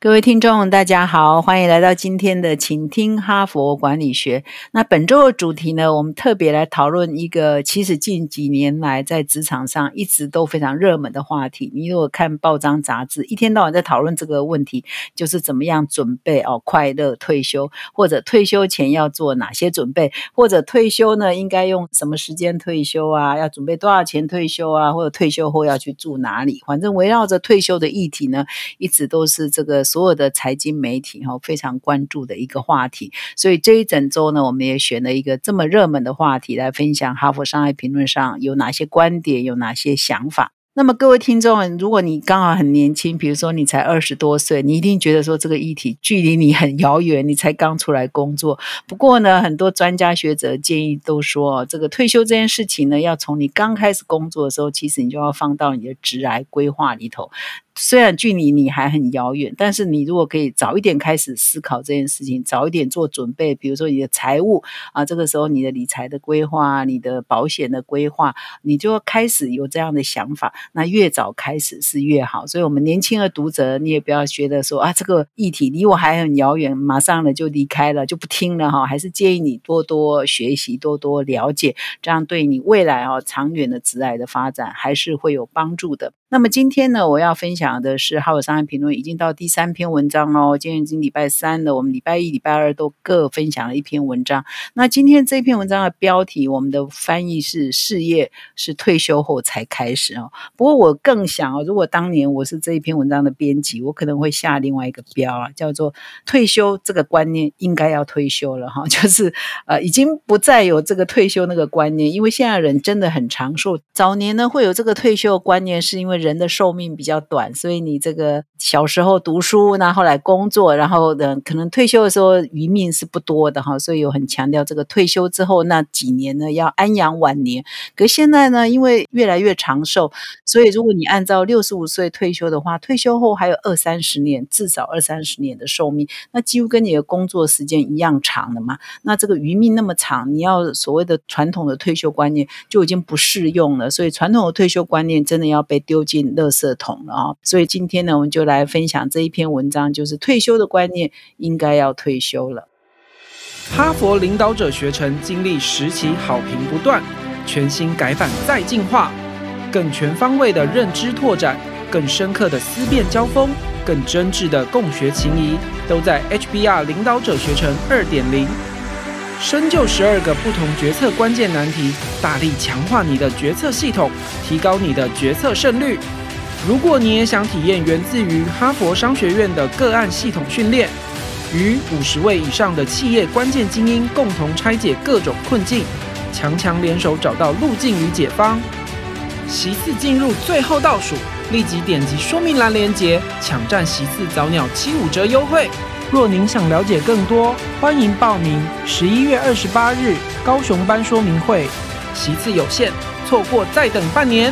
各位听众，大家好，欢迎来到今天的请听哈佛管理学。那本周的主题呢，我们特别来讨论一个其实近几年来在职场上一直都非常热门的话题。你如果看报章杂志，一天到晚在讨论这个问题，就是怎么样准备哦快乐退休，或者退休前要做哪些准备，或者退休呢应该用什么时间退休啊？要准备多少钱退休啊？或者退休后要去住哪里？反正围绕着退休的议题呢，一直都是这个。所有的财经媒体哈非常关注的一个话题，所以这一整周呢，我们也选了一个这么热门的话题来分享。哈佛商业评论上有哪些观点，有哪些想法？那么各位听众，如果你刚好很年轻，比如说你才二十多岁，你一定觉得说这个议题距离你很遥远，你才刚出来工作。不过呢，很多专家学者建议都说，这个退休这件事情呢，要从你刚开始工作的时候，其实你就要放到你的职癌规划里头。虽然距离你还很遥远，但是你如果可以早一点开始思考这件事情，早一点做准备，比如说你的财务啊，这个时候你的理财的规划、你的保险的规划，你就开始有这样的想法。那越早开始是越好。所以，我们年轻的读者，你也不要觉得说啊，这个议题离我还很遥远，马上呢就离开了，就不听了哈。还是建议你多多学习，多多了解，这样对你未来啊长远的职业的发展还是会有帮助的。那么今天呢，我要分享的是《哈佛商业评论》已经到第三篇文章哦。今天已经礼拜三了，我们礼拜一、礼拜二都各分享了一篇文章。那今天这篇文章的标题，我们的翻译是“事业是退休后才开始”哦。不过我更想哦，如果当年我是这一篇文章的编辑，我可能会下另外一个标啊，叫做“退休这个观念应该要退休了”哈，就是呃，已经不再有这个退休那个观念，因为现在人真的很长寿。早年呢会有这个退休观念，是因为人的寿命比较短，所以你这个小时候读书，那后来工作，然后的可能退休的时候余命是不多的哈，所以有很强调这个退休之后那几年呢要安养晚年。可现在呢，因为越来越长寿，所以如果你按照六十五岁退休的话，退休后还有二三十年，至少二三十年的寿命，那几乎跟你的工作时间一样长的嘛。那这个余命那么长，你要所谓的传统的退休观念就已经不适用了，所以传统的退休观念真的要被丢进垃圾桶了啊！所以今天呢，我们就来分享这一篇文章，就是退休的观念应该要退休了。哈佛领导者学程经历十期好评不断，全新改版再进化，更全方位的认知拓展，更深刻的思辨交锋，更真挚的共学情谊，都在 HBR 领导者学程二点零。深究十二个不同决策关键难题，大力强化你的决策系统，提高你的决策胜率。如果你也想体验源自于哈佛商学院的个案系统训练，与五十位以上的企业关键精英共同拆解各种困境，强强联手找到路径与解方，席次进入最后倒数，立即点击说明栏链接，抢占席次早鸟七五折优惠。若您想了解更多，欢迎报名。十一月二十八日高雄班说明会，席次有限，错过再等半年。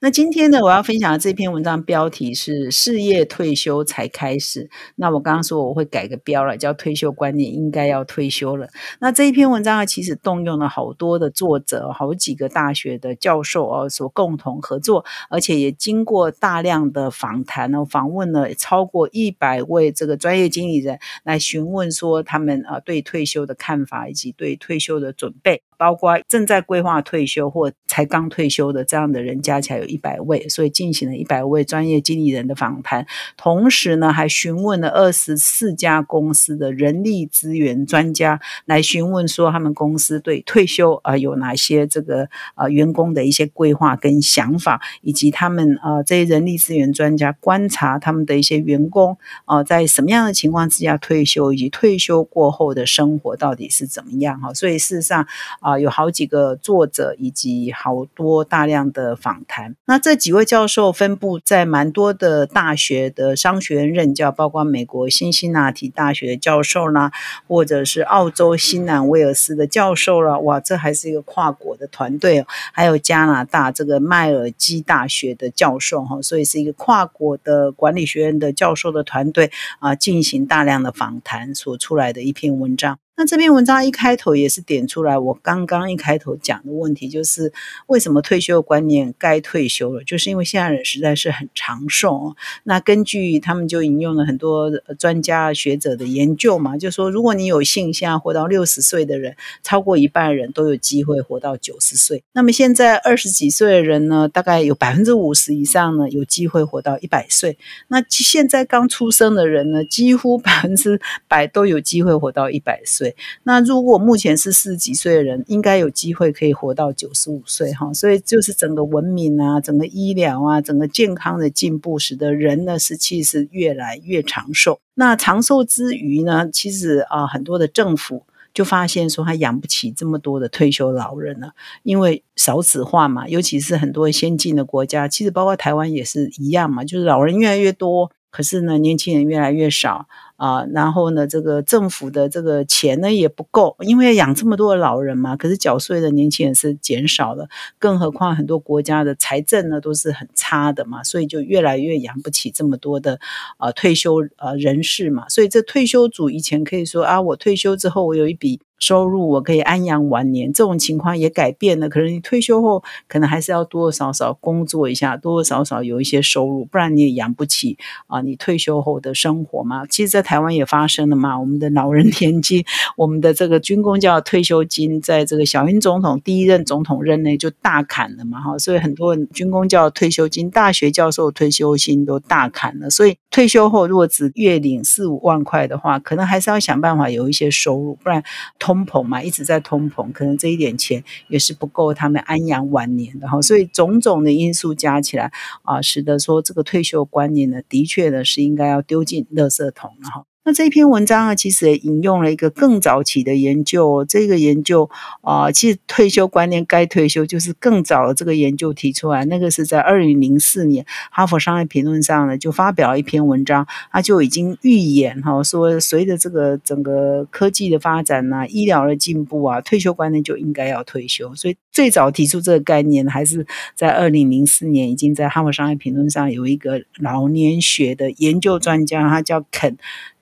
那今天呢，我要分享的这篇文章标题是“事业退休才开始”。那我刚刚说我会改个标了，叫“退休观念应该要退休了”。那这一篇文章呢，其实动用了好多的作者，好几个大学的教授哦，所共同合作，而且也经过大量的访谈呢，访问了超过一百位这个专业经理人，来询问说他们啊对退休的看法，以及对退休的准备。包括正在规划退休或才刚退休的这样的人，加起来有一百位，所以进行了一百位专业经理人的访谈。同时呢，还询问了二十四家公司的人力资源专家，来询问说他们公司对退休啊有哪些这个啊员工的一些规划跟想法，以及他们啊这些人力资源专家观察他们的一些员工啊在什么样的情况之下退休，以及退休过后的生活到底是怎么样哈。所以事实上。啊，有好几个作者以及好多大量的访谈。那这几位教授分布在蛮多的大学的商学院任教，包括美国辛辛那提大学的教授啦，或者是澳洲新南威尔斯的教授啦。哇，这还是一个跨国的团队。还有加拿大这个麦尔基大学的教授哈，所以是一个跨国的管理学院的教授的团队啊，进行大量的访谈所出来的一篇文章。那这篇文章一开头也是点出来，我刚刚一开头讲的问题，就是为什么退休观念该退休了，就是因为现在人实在是很长寿。那根据他们就引用了很多专家学者的研究嘛，就说如果你有幸现在活到六十岁的人，超过一半人都有机会活到九十岁。那么现在二十几岁的人呢，大概有百分之五十以上呢有机会活到一百岁。那现在刚出生的人呢，几乎百分之百都有机会活到一百岁。那如果目前是四十几岁的人，应该有机会可以活到九十五岁哈。所以就是整个文明啊，整个医疗啊，整个健康的进步，使得人呢是其实越来越长寿。那长寿之余呢，其实啊很多的政府就发现说，他养不起这么多的退休老人了，因为少子化嘛，尤其是很多先进的国家，其实包括台湾也是一样嘛，就是老人越来越多，可是呢年轻人越来越少。啊，然后呢，这个政府的这个钱呢也不够，因为养这么多的老人嘛，可是缴税的年轻人是减少了，更何况很多国家的财政呢都是很差的嘛，所以就越来越养不起这么多的啊退休呃人士嘛，所以这退休组以前可以说啊，我退休之后我有一笔。收入我可以安养晚年，这种情况也改变了。可能你退休后，可能还是要多多少少工作一下，多多少少有一些收入，不然你也养不起啊。你退休后的生活嘛，其实，在台湾也发生了嘛。我们的老人年金，我们的这个军工叫退休金，在这个小英总统第一任总统任内就大砍了嘛，哈。所以很多人军工叫退休金，大学教授退休金都大砍了。所以退休后如果只月领四五万块的话，可能还是要想办法有一些收入，不然。通膨嘛，一直在通膨，可能这一点钱也是不够他们安养晚年的哈，所以种种的因素加起来啊，使得说这个退休观念呢，的确呢是应该要丢进垃圾桶了哈。那这篇文章啊，其实也引用了一个更早期的研究。这个研究啊，其实退休观念该退休，就是更早的这个研究提出来。那个是在二零零四年，《哈佛商业评论》上呢就发表了一篇文章，他就已经预言哈，说随着这个整个科技的发展呐，医疗的进步啊，退休观念就应该要退休。所以最早提出这个概念，还是在二零零四年，已经在《哈佛商业评论》上有一个老年学的研究专家，他叫肯。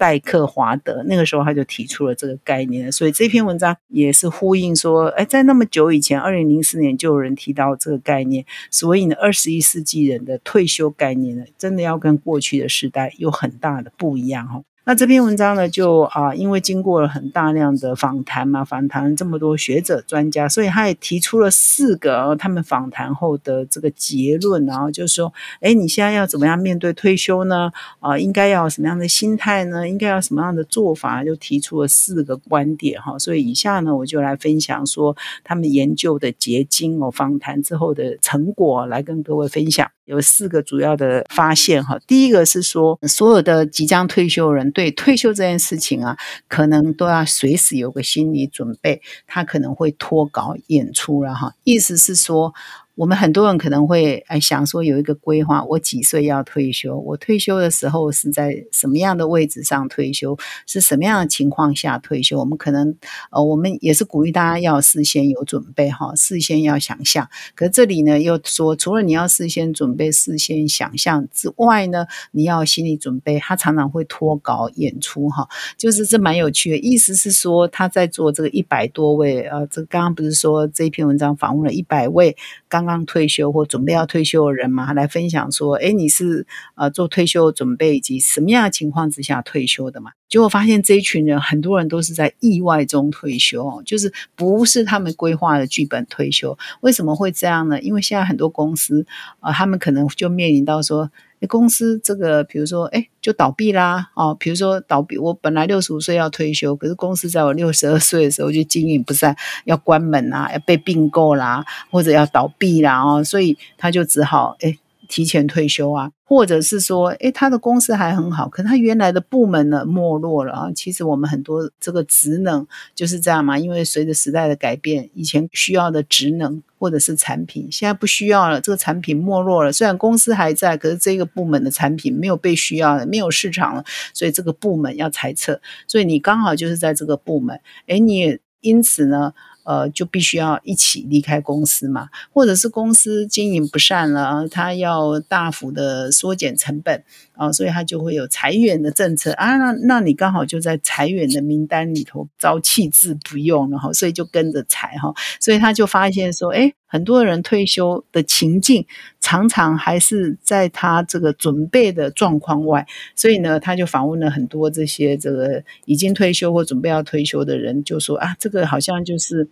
戴克华德那个时候他就提出了这个概念，所以这篇文章也是呼应说，哎，在那么久以前，二零零四年就有人提到这个概念，所以呢，二十一世纪人的退休概念呢，真的要跟过去的时代有很大的不一样哈。那这篇文章呢，就啊，因为经过了很大量的访谈嘛，访谈这么多学者专家，所以他也提出了四个他们访谈后的这个结论，然后就是说，哎，你现在要怎么样面对退休呢？啊，应该要什么样的心态呢？应该要什么样的做法？就提出了四个观点哈。所以以下呢，我就来分享说他们研究的结晶哦，访谈之后的成果来跟各位分享。有四个主要的发现哈。第一个是说，所有的即将退休人。对退休这件事情啊，可能都要随时有个心理准备，他可能会脱稿演出了哈。意思是说。我们很多人可能会哎想说有一个规划，我几岁要退休？我退休的时候是在什么样的位置上退休？是什么样的情况下退休？我们可能呃，我们也是鼓励大家要事先有准备哈，事先要想象。可这里呢又说，除了你要事先准备、事先想象之外呢，你要心理准备。他常常会脱稿演出哈，就是这蛮有趣的。意思是说他在做这个一百多位呃，这刚刚不是说这篇文章访问了一百位刚刚。退休或准备要退休的人嘛，来分享说：“哎，你是呃做退休准备以及什么样的情况之下退休的嘛？”结果发现这一群人很多人都是在意外中退休，就是不是他们规划的剧本退休。为什么会这样呢？因为现在很多公司啊，他们可能就面临到说。公司这个，比如说，哎，就倒闭啦，哦，比如说倒闭，我本来六十五岁要退休，可是公司在我六十二岁的时候就经营不善，要关门啦，要被并购啦，或者要倒闭啦，哦，所以他就只好，哎。提前退休啊，或者是说，诶，他的公司还很好，可他原来的部门呢没落了啊。其实我们很多这个职能就是这样嘛，因为随着时代的改变，以前需要的职能或者是产品，现在不需要了，这个产品没落了。虽然公司还在，可是这个部门的产品没有被需要了，没有市场了，所以这个部门要裁撤。所以你刚好就是在这个部门，诶，你也因此呢。呃，就必须要一起离开公司嘛，或者是公司经营不善了，他要大幅的缩减成本啊，所以他就会有裁员的政策啊。那那你刚好就在裁员的名单里头遭弃置不用了哈，所以就跟着裁哈，所以他就发现说，哎，很多人退休的情境常常还是在他这个准备的状况外，所以呢，他就访问了很多这些这个已经退休或准备要退休的人，就说啊，这个好像就是。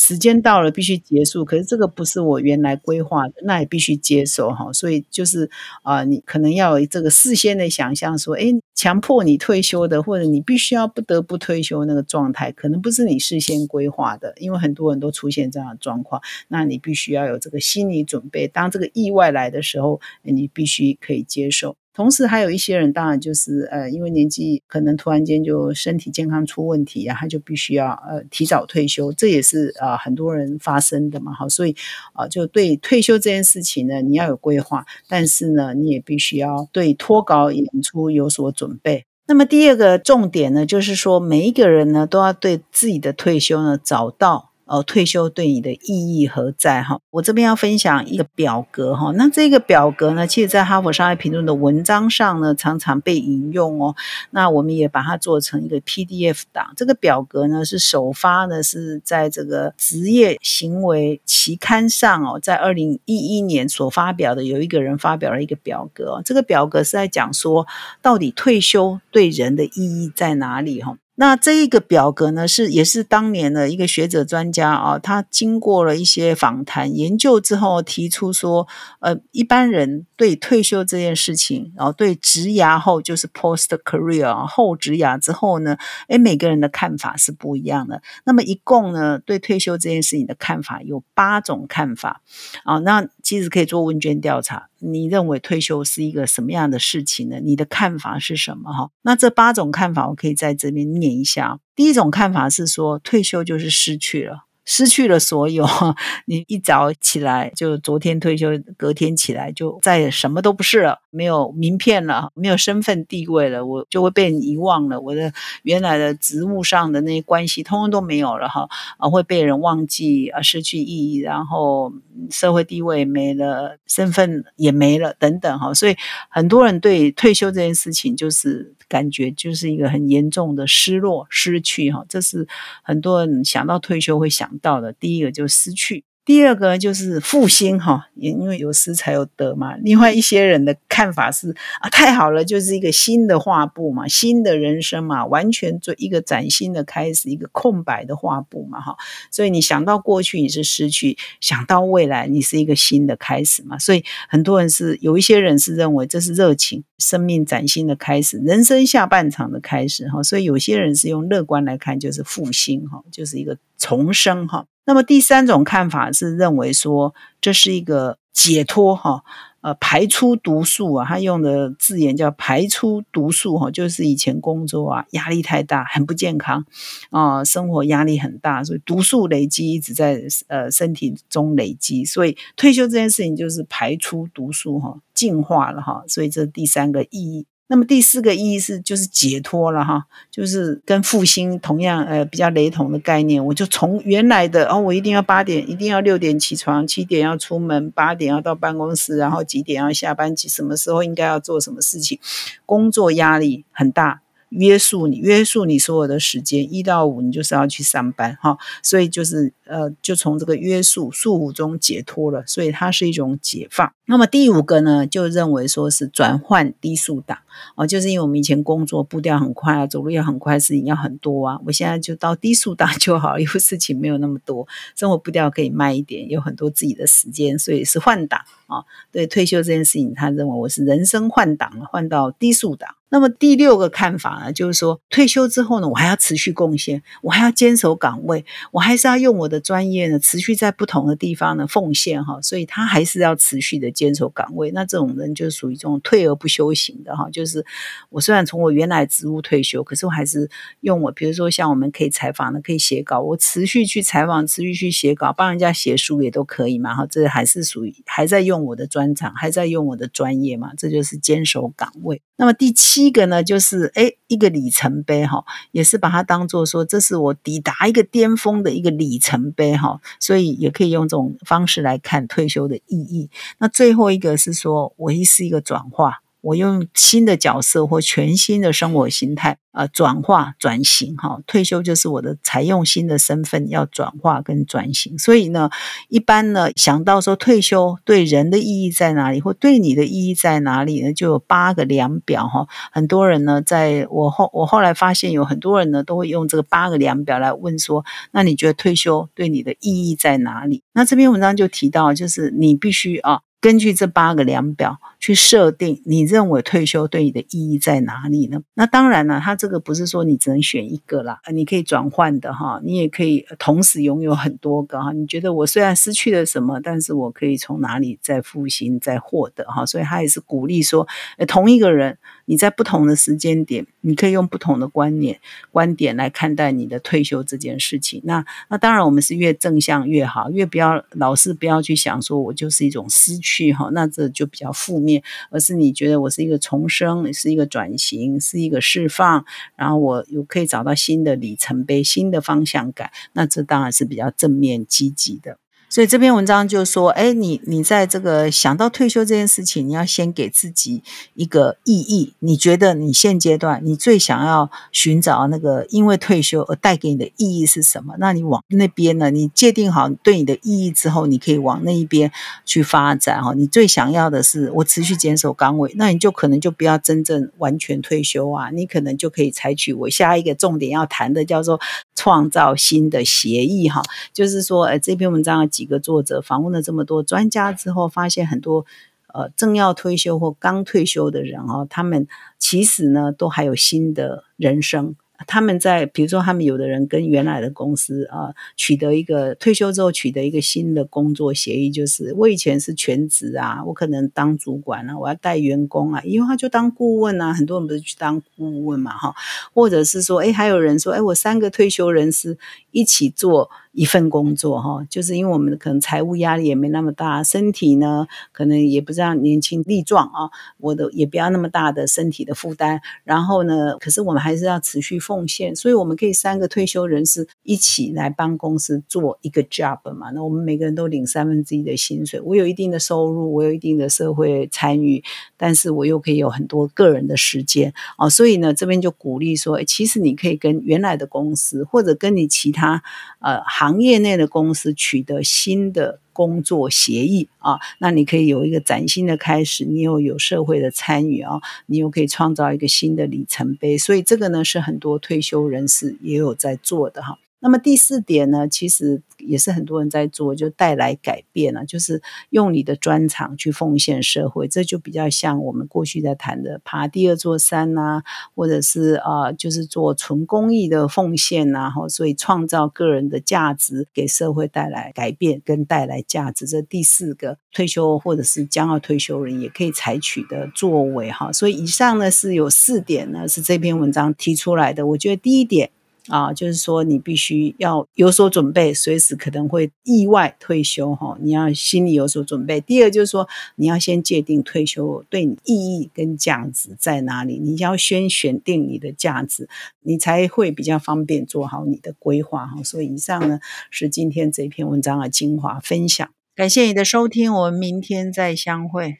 时间到了，必须结束。可是这个不是我原来规划的，那也必须接受哈。所以就是啊，你可能要有这个事先的想象，说，哎，强迫你退休的，或者你必须要不得不退休那个状态，可能不是你事先规划的。因为很多人都出现这样的状况，那你必须要有这个心理准备。当这个意外来的时候，你必须可以接受。同时还有一些人，当然就是呃，因为年纪可能突然间就身体健康出问题，然后就必须要呃提早退休，这也是啊很多人发生的嘛，好，所以啊就对退休这件事情呢，你要有规划，但是呢，你也必须要对脱稿演出有所准备。那么第二个重点呢，就是说每一个人呢都要对自己的退休呢找到。呃，退休对你的意义何在？哈，我这边要分享一个表格哈。那这个表格呢，其实在哈佛商业评论的文章上呢，常常被引用哦。那我们也把它做成一个 PDF 档。这个表格呢，是首发呢是在这个职业行为期刊上哦，在二零一一年所发表的，有一个人发表了一个表格。这个表格是在讲说，到底退休对人的意义在哪里？哈。那这一个表格呢，是也是当年的一个学者专家啊，他经过了一些访谈研究之后，提出说，呃，一般人对退休这件事情，然后对职涯后就是 post career 后职涯之后呢，诶，每个人的看法是不一样的。那么一共呢，对退休这件事情的看法有八种看法啊。那其实可以做问卷调查。你认为退休是一个什么样的事情呢？你的看法是什么？哈，那这八种看法我可以在这边念一下。第一种看法是说，退休就是失去了。失去了所有，你一早起来就昨天退休，隔天起来就再也什么都不是了，没有名片了，没有身份地位了，我就会被人遗忘了，我的原来的职务上的那些关系通通都没有了哈，啊会被人忘记啊，失去意义，然后社会地位没了，身份也没了等等哈，所以很多人对退休这件事情就是。感觉就是一个很严重的失落、失去哈，这是很多人想到退休会想到的。第一个就是失去。第二个就是复兴哈，也因为有失才有得嘛。另外一些人的看法是啊，太好了，就是一个新的画布嘛，新的人生嘛，完全做一个崭新的开始，一个空白的画布嘛哈。所以你想到过去你是失去，想到未来你是一个新的开始嘛。所以很多人是有一些人是认为这是热情，生命崭新的开始，人生下半场的开始哈。所以有些人是用乐观来看，就是复兴哈，就是一个重生哈。那么第三种看法是认为说这是一个解脱哈，呃，排出毒素啊，他用的字眼叫排出毒素哈，就是以前工作啊压力太大，很不健康啊，生活压力很大，所以毒素累积一直在呃身体中累积，所以退休这件事情就是排出毒素哈，净化了哈，所以这第三个意义。那么第四个意义是就是解脱了哈，就是跟复兴同样呃比较雷同的概念，我就从原来的哦，我一定要八点，一定要六点起床，七点要出门，八点要到办公室，然后几点要下班，几什么时候应该要做什么事情，工作压力很大。约束你，约束你所有的时间，一到五你就是要去上班哈，所以就是呃，就从这个约束束缚中解脱了，所以它是一种解放。那么第五个呢，就认为说是转换低速档哦，就是因为我们以前工作步调很快啊，走路也很快，事情要很多啊，我现在就到低速档就好，因为事情没有那么多，生活步调可以慢一点，有很多自己的时间，所以是换档啊。对退休这件事情，他认为我是人生换档了，换到低速档。那么第六个看法呢，就是说退休之后呢，我还要持续贡献，我还要坚守岗位，我还是要用我的专业呢，持续在不同的地方呢奉献哈。所以他还是要持续的坚守岗位。那这种人就是属于这种退而不休型的哈，就是我虽然从我原来职务退休，可是我还是用我，比如说像我们可以采访的，可以写稿，我持续去采访，持续去写稿，帮人家写书也都可以嘛哈。这还是属于还在用我的专长，还在用我的专业嘛，这就是坚守岗位。那么第七。个呢，就是诶，一个里程碑哈，也是把它当做说，这是我抵达一个巅峰的一个里程碑哈，所以也可以用这种方式来看退休的意义。那最后一个是说，我是一个转化。我用新的角色或全新的生活形态，呃，转化转型哈。退休就是我的采用新的身份要转化跟转型。所以呢，一般呢想到说退休对人的意义在哪里，或对你的意义在哪里呢？就有八个量表哈。很多人呢，在我后我后来发现有很多人呢都会用这个八个量表来问说，那你觉得退休对你的意义在哪里？那这篇文章就提到，就是你必须啊。根据这八个量表去设定，你认为退休对你的意义在哪里呢？那当然了，他这个不是说你只能选一个啦，你可以转换的哈，你也可以同时拥有很多个哈。你觉得我虽然失去了什么，但是我可以从哪里再复兴、再获得哈？所以他也是鼓励说，同一个人。你在不同的时间点，你可以用不同的观念、观点来看待你的退休这件事情。那那当然，我们是越正向越好，越不要老是不要去想说我就是一种失去哈，那这就比较负面。而是你觉得我是一个重生，是一个转型，是一个释放，然后我有可以找到新的里程碑、新的方向感，那这当然是比较正面积极的。所以这篇文章就说，哎，你你在这个想到退休这件事情，你要先给自己一个意义。你觉得你现阶段你最想要寻找那个因为退休而带给你的意义是什么？那你往那边呢？你界定好对你的意义之后，你可以往那一边去发展哈。你最想要的是我持续坚守岗位，那你就可能就不要真正完全退休啊。你可能就可以采取我下一个重点要谈的叫做创造新的协议哈，就是说，呃，这篇文章。几个作者访问了这么多专家之后，发现很多呃正要退休或刚退休的人哦，他们其实呢都还有新的人生。他们在比如说，他们有的人跟原来的公司啊取得一个退休之后取得一个新的工作协议，就是我以前是全职啊，我可能当主管啊，我要带员工啊，因为他就当顾问啊，很多人不是去当顾问嘛哈，或者是说，哎，还有人说，哎，我三个退休人士一起做。一份工作哈，就是因为我们可能财务压力也没那么大，身体呢可能也不这样年轻力壮啊，我的也不要那么大的身体的负担。然后呢，可是我们还是要持续奉献，所以我们可以三个退休人士一起来帮公司做一个 job 嘛。那我们每个人都领三分之一的薪水，我有一定的收入，我有一定的社会参与，但是我又可以有很多个人的时间啊。所以呢，这边就鼓励说，其实你可以跟原来的公司或者跟你其他呃。行业内的公司取得新的工作协议啊，那你可以有一个崭新的开始，你又有社会的参与啊，你又可以创造一个新的里程碑，所以这个呢是很多退休人士也有在做的哈。那么第四点呢，其实也是很多人在做，就带来改变了，就是用你的专长去奉献社会，这就比较像我们过去在谈的爬第二座山呐，或者是啊，就是做纯公益的奉献呐，哈，所以创造个人的价值，给社会带来改变跟带来价值，这第四个退休或者是将要退休人也可以采取的作为哈。所以以上呢是有四点呢，是这篇文章提出来的。我觉得第一点。啊，就是说你必须要有所准备，随时可能会意外退休哈，你要心里有所准备。第二就是说，你要先界定退休对你意义跟价值在哪里，你要先选定你的价值，你才会比较方便做好你的规划哈。所以以上呢是今天这篇文章的精华分享，感谢你的收听，我们明天再相会。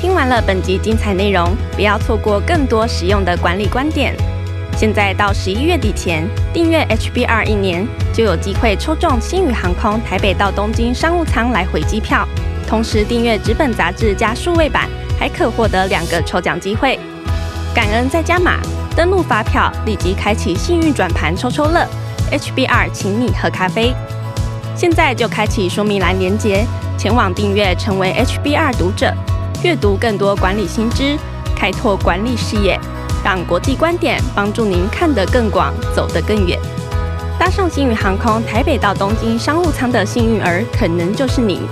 听完了本集精彩内容，不要错过更多实用的管理观点。现在到十一月底前订阅 HBR 一年，就有机会抽中新宇航空台北到东京商务舱来回机票。同时订阅纸本杂志加数位版，还可获得两个抽奖机会。感恩再加码，登录发票立即开启幸运转盘抽抽乐。HBR 请你喝咖啡。现在就开启说明栏连接，前往订阅成为 HBR 读者，阅读更多管理新知。开拓管理视野，让国际观点帮助您看得更广，走得更远。搭上星宇航空台北到东京商务舱的幸运儿，可能就是你。